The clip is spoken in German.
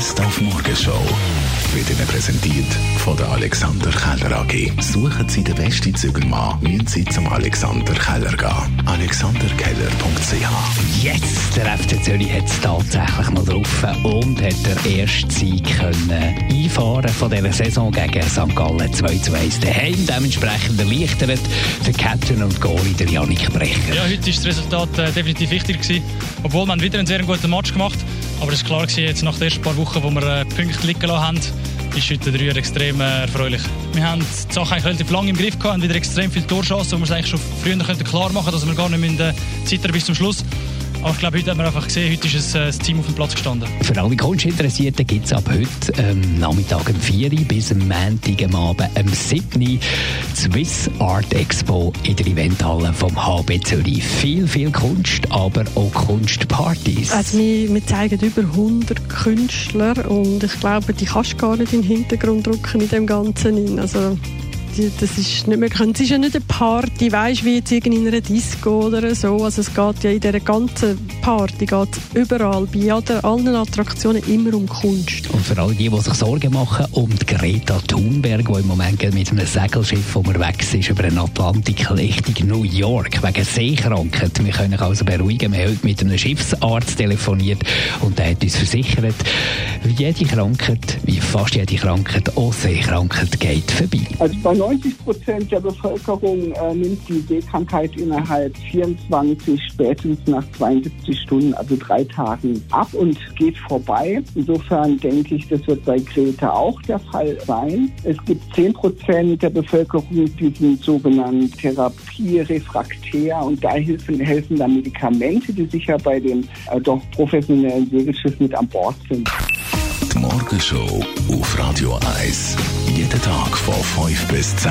Best auf Morgenshow wird Ihnen präsentiert von der Alexander Keller AG. Suchen Sie den besten Zügelmann, müssen Sie zum Alexander Keller gehen. AlexanderKeller.ch Jetzt, der FC Zürich hat es tatsächlich mal drauf und hat den ersten Sieg können einfahren von dieser Saison gegen St. Gallen 2 zu 1 daheim. Dementsprechend erleichtert der Captain und Goalie der Janik Brecher. Ja, heute war das Resultat äh, definitiv wichtig gewesen, obwohl man wieder einen sehr guten Match gemacht aber es war klar jetzt nach den ersten paar Wochen, wo wir äh, Punkte liegen lassen haben, ist heute der Dreier extrem äh, erfreulich. Wir haben die Sache relativ lange im Griff gehabt, haben wieder extrem viele Torchancen, wo wir es eigentlich schon früher klar machen können, dass wir gar nicht mehr Zeit bis zum Schluss. Aber ich glaube, heute hat man einfach gesehen, heute ist ein, äh, das Team auf dem Platz gestanden. Für alle Kunstinteressierten gibt es ab heute ähm, Nachmittag um 4 Uhr bis am Montag am Abend um 7 Uhr Swiss Art Expo in der Eventhalle vom HB Zürich. Viel, viel Kunst, aber auch Kunstpartys. Also wir, wir zeigen über 100 Künstler und ich glaube, die kannst du gar nicht in den Hintergrund drücken in dem Ganzen. Also das ist nicht mehr, es ist ja nicht eine Party, weißt wie jetzt in einer Disco oder so. Also es geht ja in dieser ganzen Party geht überall, bei allen Attraktionen immer um Kunst. Und für alle die, die sich Sorgen machen um die Greta Thunberg, die im Moment mit einem Segelschiff unterwegs ist über den Atlantik Richtung New York wegen Seekrankheit. Wir können also beruhigen. Wir haben heute mit einem Schiffsarzt telefoniert und der hat uns versichert, wie jede Krankheit, wie fast jede Krankheit, auch Seekrankheit geht vorbei. Also bei 90 Prozent der Bevölkerung äh, nimmt die Seekrankheit innerhalb 24, spätestens nach 72 Stunden, also drei Tagen ab und geht vorbei. Insofern denke ich, das wird bei Greta auch der Fall sein. Es gibt 10 Prozent der Bevölkerung, die sind sogenannt therapierefraktär und da helfen, helfen dann Medikamente, die sicher bei den äh, doch professionellen Segelschiffen mit an Bord sind. Die Morgenshow auf Radio 1. Jeden Tag von 5 bis 10.